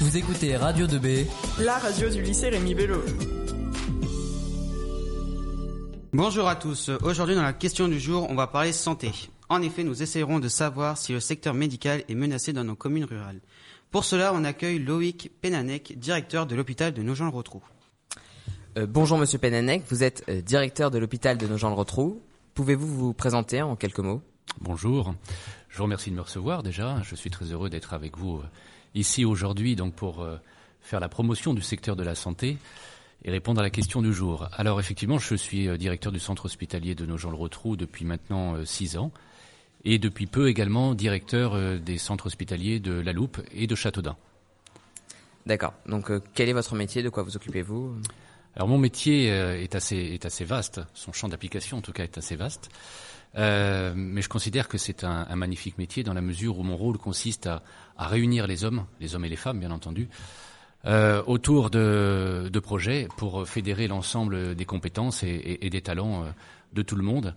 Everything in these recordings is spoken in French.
Vous écoutez Radio 2B, la radio du lycée Rémi Bello. Bonjour à tous. Aujourd'hui, dans la question du jour, on va parler santé. En effet, nous essaierons de savoir si le secteur médical est menacé dans nos communes rurales. Pour cela, on accueille Loïc Penanec, directeur de l'hôpital de Nogent-le-Rotrou. Euh, bonjour Monsieur Penanec, vous êtes euh, directeur de l'hôpital de Nogent-le-Rotrou. Pouvez-vous vous présenter en quelques mots? Bonjour, je vous remercie de me recevoir déjà. Je suis très heureux d'être avec vous euh, ici aujourd'hui donc pour faire la promotion du secteur de la santé et répondre à la question du jour. Alors effectivement, je suis directeur du centre hospitalier de Nogent-le-Rotrou depuis maintenant six ans et depuis peu également directeur des centres hospitaliers de La Loupe et de Châteaudun. D'accord. Donc quel est votre métier? De quoi vous occupez-vous? Alors mon métier euh, est assez est assez vaste, son champ d'application en tout cas est assez vaste, euh, mais je considère que c'est un, magnifique métier dans la mesure où mon rôle consiste à, réunir les hommes, les hommes et les femmes bien entendu, euh, autour de, projets pour fédérer l'ensemble des compétences et, des talents euh, de tout le monde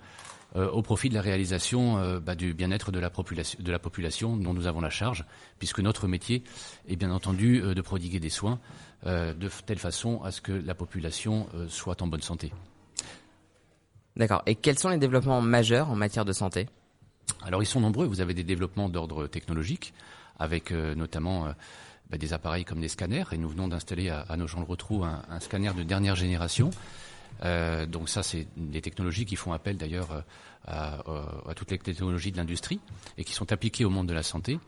au profit de la réalisation bah, du bien-être de la, population, de la population dont nous avons la charge, puisque notre métier est bien entendu de prodiguer des soins de telle façon à ce que la population soit en bonne santé. D'accord. Et quels sont les développements majeurs en matière de santé? Alors ils sont nombreux. Vous avez des développements d'ordre technologique, avec euh, notamment bah, des appareils comme des scanners. Et nous venons d'installer à, à, nos gens le retrou un, un, scanner de dernière génération. Euh, donc ça, c'est des technologies qui font appel d'ailleurs à, à, toutes les technologies de l'industrie et qui sont appliquées au monde de la santé.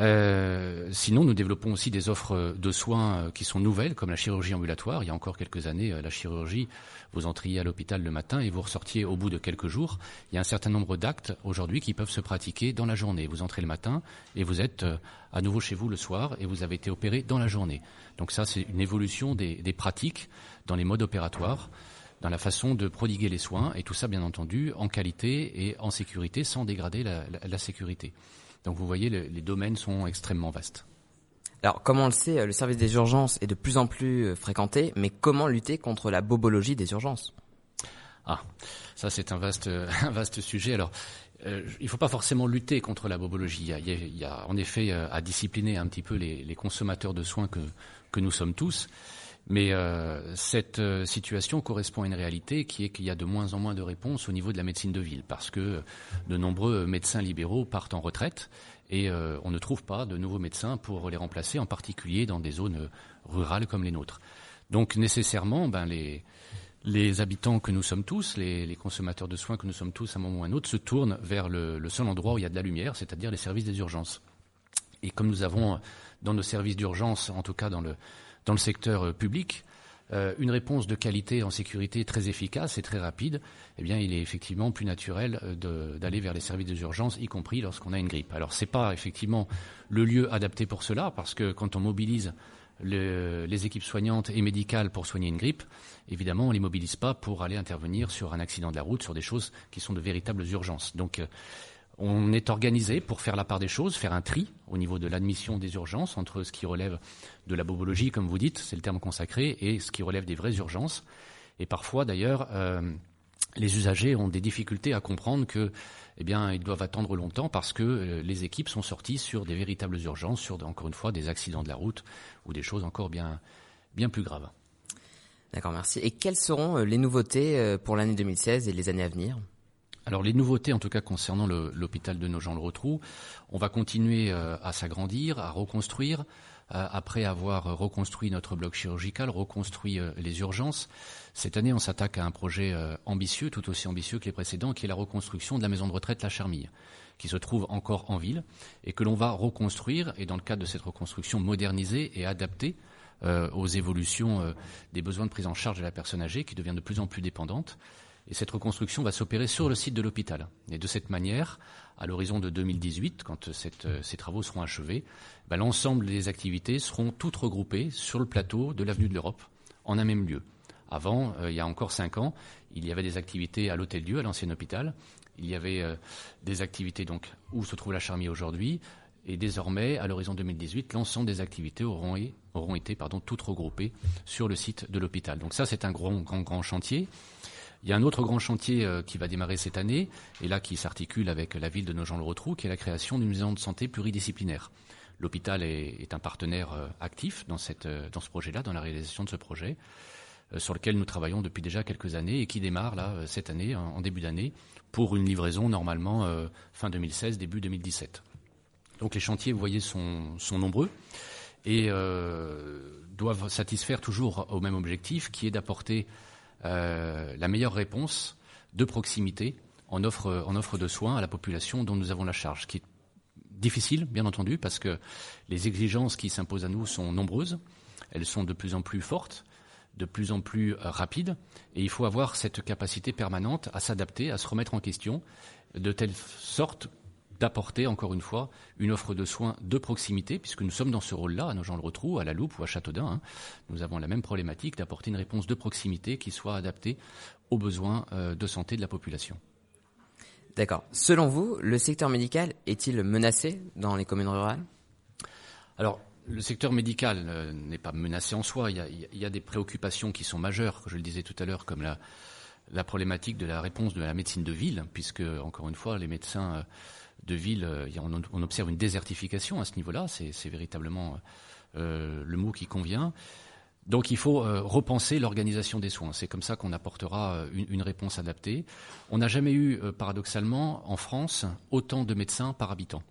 Euh, sinon, nous développons aussi des offres de soins euh, qui sont nouvelles, comme la chirurgie ambulatoire. Il y a encore quelques années, euh, la chirurgie, vous entriez à l'hôpital le matin et vous ressortiez au bout de quelques jours. Il y a un certain nombre d'actes aujourd'hui qui peuvent se pratiquer dans la journée. Vous entrez le matin et vous êtes à nouveau chez vous le soir et vous avez été opéré dans la journée. Donc ça, c'est une évolution des, pratiques dans les modes opératoires dans la façon de prodiguer les soins, et tout ça, bien entendu, en qualité et en sécurité, sans dégrader la sécurité. Donc vous voyez, le, les domaines sont extrêmement vastes. Alors, comme on le sait, le service des urgences est de plus en plus fréquenté, mais comment lutter contre la bobologie des urgences? Ah, ça c'est un vaste, un vaste sujet. Alors, euh, il ne faut pas forcément lutter contre la bobologie. Il y a, il y a en effet euh, à discipliner un petit peu les, les, consommateurs de soins que, que nous sommes tous. Mais euh, cette euh, situation correspond à une réalité qui est qu'il y a de moins en moins de réponses au niveau de la médecine de ville, parce que de nombreux médecins libéraux partent en retraite et euh, on ne trouve pas de nouveaux médecins pour les remplacer, en particulier dans des zones rurales comme les nôtres. Donc nécessairement, ben, les, habitants que nous sommes tous, les, les, consommateurs de soins que nous sommes tous à un moment ou à un autre, se tournent vers le, le seul endroit où il y a de la lumière, c'est-à-dire les services des urgences. Et comme nous avons dans nos services d'urgence, en tout cas dans le dans le secteur public, euh, une réponse de qualité en sécurité très efficace et très rapide, eh bien, il est effectivement plus naturel d'aller vers les services des urgences, y compris lorsqu'on a une grippe. Alors, c'est pas effectivement le lieu adapté pour cela, parce que quand on mobilise le, les équipes soignantes et médicales pour soigner une grippe, évidemment, on les mobilise pas pour aller intervenir sur un accident de la route, sur des choses qui sont de véritables urgences. Donc, euh, on est organisé pour faire la part des choses, faire un tri au niveau de l'admission des urgences entre ce qui relève de la bobologie, comme vous dites, c'est le terme consacré, et ce qui relève des vraies urgences. Et parfois, d'ailleurs, euh, les usagers ont des difficultés à comprendre que, eh bien, ils doivent attendre longtemps parce que euh, les équipes sont sorties sur des véritables urgences, sur encore une fois des accidents de la route ou des choses encore bien, bien plus graves. D'accord, merci. Et quelles seront les nouveautés pour l'année 2016 et les années à venir? Alors les nouveautés, en tout cas concernant l'hôpital de Nogent-le-Rotrou, on va continuer euh, à s'agrandir, à reconstruire, euh, après avoir reconstruit notre bloc chirurgical, reconstruit euh, les urgences. Cette année, on s'attaque à un projet ambitieux, tout aussi ambitieux que les précédents, qui est la reconstruction de la maison de retraite La Charmille, qui se trouve encore en ville et que l'on va reconstruire et dans le cadre de cette reconstruction moderniser et adapter aux évolutions des besoins de prise en charge de la personne âgée qui devient de plus en plus dépendante. Et cette reconstruction va s'opérer sur le site de l'hôpital. Et de cette manière, à l'horizon de 2018, quand euh, ces travaux seront achevés, ben, l'ensemble des activités seront toutes regroupées sur le plateau de l'avenue de l'Europe, en un même lieu. Avant, euh, il y a encore cinq ans, il y avait des activités à l'Hôtel-Dieu, à l'ancien hôpital. Il y avait euh, des activités donc où se trouve la Charmille aujourd'hui. Et désormais, à l'horizon 2018, l'ensemble des activités auront, été toutes regroupées sur le site de l'hôpital. Donc ça, c'est un grand, grand, grand chantier. Il y a un autre grand chantier euh, qui va démarrer cette année, et là qui s'articule avec la ville de Nogent-le-Rotrou, qui est la création d'une maison de santé pluridisciplinaire. L'hôpital est, un partenaire actif dans, cette, dans ce projet-là, dans la réalisation de ce projet, sur lequel nous travaillons depuis déjà quelques années et qui démarre là cette année, en, début d'année, pour une livraison normalement fin 2016, début 2017. Donc les chantiers, vous voyez, sont, sont nombreux et doivent satisfaire toujours au même objectif, qui est d'apporter la meilleure réponse de proximité en offre, en offre de soins à la population dont nous avons la charge, qui est difficile, bien entendu, parce que les exigences qui s'imposent à nous sont nombreuses, elles sont de plus en plus fortes, de plus en plus euh, rapides, et il faut avoir cette capacité permanente à s'adapter, à se remettre en question, de telle sorte d'apporter, encore une fois, une offre de soins de proximité, puisque nous sommes dans ce rôle-là, à nos gens le retrouvent, à la Loupe ou à Châteaudun. Hein. Nous avons la même problématique d'apporter une réponse de proximité qui soit adaptée aux besoins euh, de santé de la population. D'accord. Selon vous, le secteur médical est-il menacé dans les communes rurales? Alors, le secteur médical euh, n'est pas menacé en soi. Il y, a, des préoccupations qui sont majeures, je le disais tout à l'heure, comme la, problématique de la réponse de la médecine de ville, puisque, encore une fois, les médecins euh, de ville, on, observe une désertification à ce niveau-là. C'est véritablement le mot qui convient. Donc il faut euh, repenser l'organisation des soins. C'est comme ça qu'on apportera euh, une, réponse adaptée. On n'a jamais eu, euh, paradoxalement, en France, autant de médecins par habitant.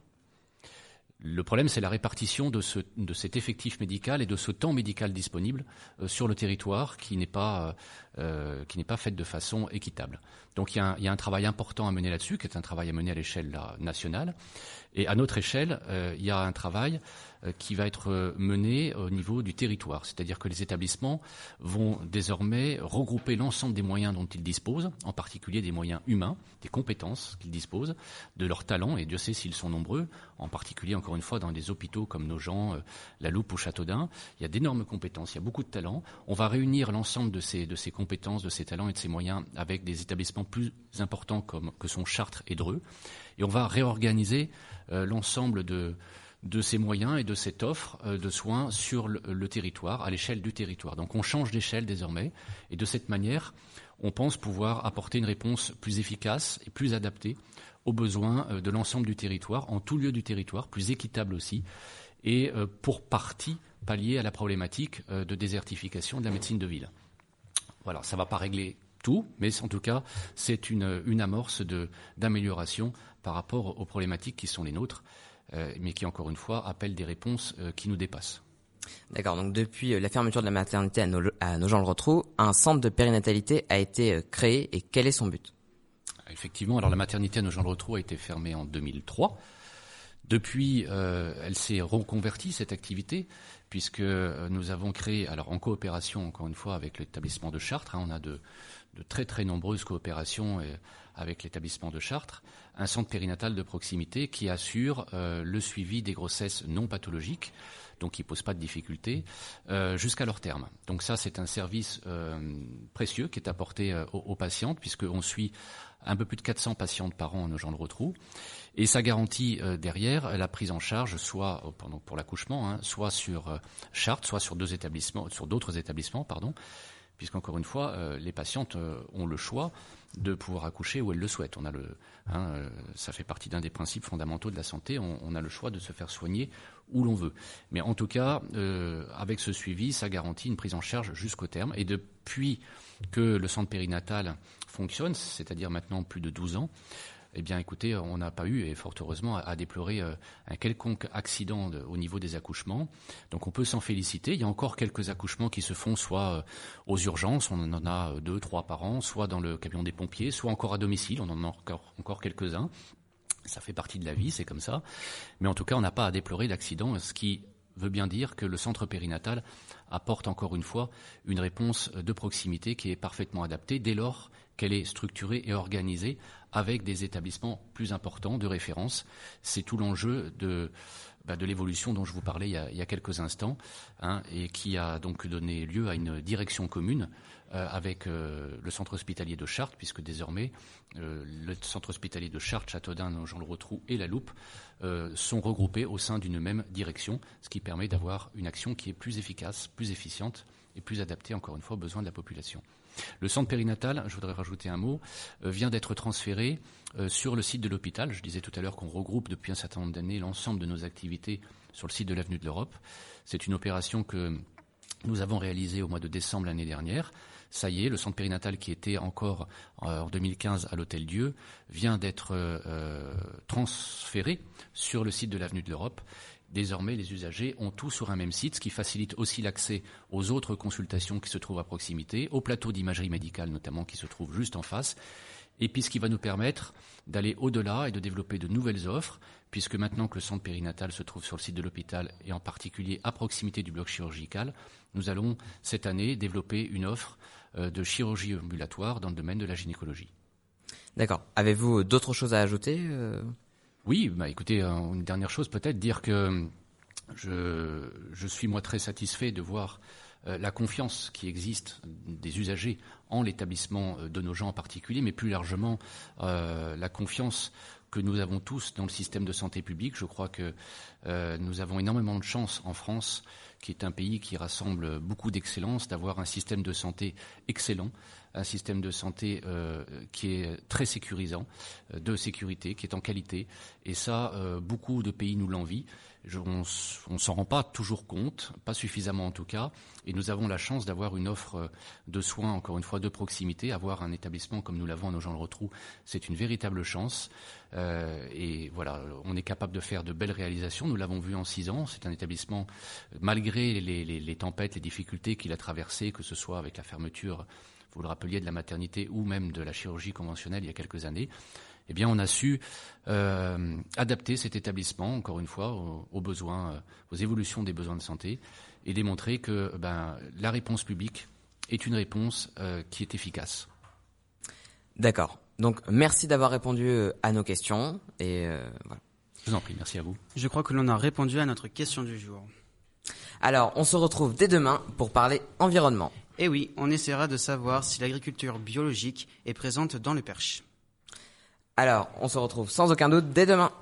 Le problème, c'est la répartition de, cet effectif médical et de ce temps médical disponible sur le territoire qui n'est pas, pas fait de façon équitable. Donc il y, a un, travail important à mener là-dessus, qui est un travail à mener à l'échelle nationale. Et à notre échelle, il y a un travail euh, qui va être euh, menée au niveau du territoire. C'est-à-dire que les établissements vont désormais regrouper l'ensemble des moyens dont ils disposent, en particulier des moyens humains, des compétences qu'ils disposent, de leurs talents, et Dieu sait s'ils sont nombreux, en particulier, encore une fois, dans des hôpitaux comme nos gens, euh, La Loupe ou Châteaudun. Il y a d'énormes compétences, il y a beaucoup de talents. On va réunir l'ensemble de ces, de ces compétences, de ces talents et de ces moyens avec des établissements plus importants que sont Chartres et Dreux. Et on va réorganiser l'ensemble de, de ces moyens et de cette offre euh, de soins sur le, territoire, à l'échelle du territoire. Donc on change d'échelle désormais, et de cette manière, on pense pouvoir apporter une réponse plus efficace et plus adaptée aux besoins euh, de l'ensemble du territoire, en tout lieu du territoire, plus équitable aussi, et euh, pour partie pallier à la problématique de désertification de la médecine de ville. Voilà, ça ne va pas régler tout, mais en tout cas, c'est une, une amorce d'amélioration par rapport aux problématiques qui sont les nôtres. Euh, mais qui, encore une fois, appellent des réponses euh, qui nous dépassent. D'accord, donc depuis euh, la fermeture de la maternité à, nos, à Nogent-le-Rotrou, un centre de périnatalité a été créé et quel est son but? Effectivement, alors la maternité à Nogent-le-Rotrou a été fermée en 2003. Depuis, elle s'est reconvertie, cette activité, puisque nous avons créé, alors en coopération, encore une fois, avec l'établissement de Chartres, hein, on a de, de, très très nombreuses coopérations avec l'établissement de Chartres, un centre périnatal de proximité qui assure euh, le suivi des grossesses non pathologiques, donc qui ne pose pas de difficultés, euh, jusqu'à leur terme. Donc ça, c'est un service euh, précieux qui est apporté aux, patientes, puisqu'on suit un peu plus de 400 patientes par an en gens de retrou. Et ça garantit derrière la prise en charge, soit pour l'accouchement, hein, soit sur Chartres, soit sur deux établissements, sur d'autres établissements, pardon, puisqu'encore une fois, les patientes ont le choix de pouvoir accoucher où elle le souhaite. On a le, hein, euh, ça fait partie d'un des principes fondamentaux de la santé. On, a le choix de se faire soigner où l'on veut. Mais en tout cas, euh, avec ce suivi, ça garantit une prise en charge jusqu'au terme. Et depuis que le centre périnatal fonctionne, c'est-à-dire maintenant plus de 12 ans, eh bien, écoutez, on n'a pas eu, et fort heureusement, à, déplorer euh, un quelconque accident au niveau des accouchements. Donc, on peut s'en féliciter. Il y a encore quelques accouchements qui se font soit euh, aux urgences, on en a euh, deux, trois par an, soit dans le camion des pompiers, soit encore à domicile, on en a encore, encore quelques-uns. Ça fait partie de la vie, c'est comme ça. Mais en tout cas, on n'a pas à déplorer d'accident, ce qui veut bien dire que le centre périnatal apporte encore une fois une réponse de proximité qui est parfaitement adaptée dès lors qu'elle est structurée et organisée avec des établissements plus importants de référence. C'est tout l'enjeu de, bah, l'évolution dont je vous parlais il y a, quelques instants, hein, et qui a donc donné lieu à une direction commune euh, avec euh, le centre hospitalier de Chartres, puisque désormais euh, le centre hospitalier de Chartres, Châteaudun, Jean-le-Rotrou et la Loupe sont regroupés au sein d'une même direction, ce qui permet d'avoir une action qui est plus efficace, plus efficiente et plus adaptée, encore une fois, aux besoins de la population. Le centre périnatal, je voudrais rajouter un mot, euh, vient d'être transféré euh, sur le site de l'hôpital. Je disais tout à l'heure qu'on regroupe depuis un certain nombre d'années l'ensemble de nos activités sur le site de l'avenue de l'Europe. C'est une opération que nous avons réalisée au mois de décembre l'année dernière. Ça y est, le centre périnatal qui était encore euh, en 2015 à l'Hôtel Dieu vient d'être transféré sur le site de l'avenue de l'Europe. Désormais, les usagers ont tout sur un même site, ce qui facilite aussi l'accès aux autres consultations qui se trouvent à proximité, au plateau d'imagerie médicale notamment qui se trouve juste en face, et puis ce qui va nous permettre d'aller au-delà et de développer de nouvelles offres, puisque maintenant que le centre périnatal se trouve sur le site de l'hôpital et en particulier à proximité du bloc chirurgical, nous allons cette année développer une offre euh, de chirurgie ambulatoire dans le domaine de la gynécologie. D'accord. Avez-vous d'autres choses à ajouter euh? Oui, bah écoutez, une dernière chose peut-être, dire que je, je, suis moi très satisfait de voir euh, la confiance qui existe des usagers en l'établissement euh, de nos gens en particulier, mais plus largement euh, la confiance que nous avons tous dans le système de santé publique. Je crois que euh, nous avons énormément de chance en France, qui est un pays qui rassemble beaucoup d'excellence, d'avoir un système de santé excellent, un système de santé euh, qui est très sécurisant, euh, de sécurité, qui est en qualité. Et ça, euh, beaucoup de pays nous l'envient. on ne s'en rend pas toujours compte, pas suffisamment en tout cas. Et nous avons la chance d'avoir une offre de soins, encore une fois, de proximité. Avoir un établissement comme nous l'avons à nos gens le retrou, c'est une véritable chance. Euh, et voilà, on est capable de faire de belles réalisations. Nous l'avons vu en six ans. C'est un établissement, malgré les, les, les tempêtes, les difficultés qu'il a traversées, que ce soit avec la fermeture vous le rappeliez, de la maternité ou même de la chirurgie conventionnelle il y a quelques années, eh bien, on a su euh, adapter cet établissement, encore une fois, aux, besoins, euh, aux évolutions des besoins de santé, et démontrer que ben, la réponse publique est une réponse euh, qui est efficace. D'accord. Donc, merci d'avoir répondu à nos questions. Et voilà. Je vous en prie, merci à vous. Je crois que l'on a répondu à notre question du jour. Alors, on se retrouve dès demain pour parler environnement. Et oui, on essaiera de savoir si l'agriculture biologique est présente dans le Perche. Alors, on se retrouve sans aucun doute dès demain.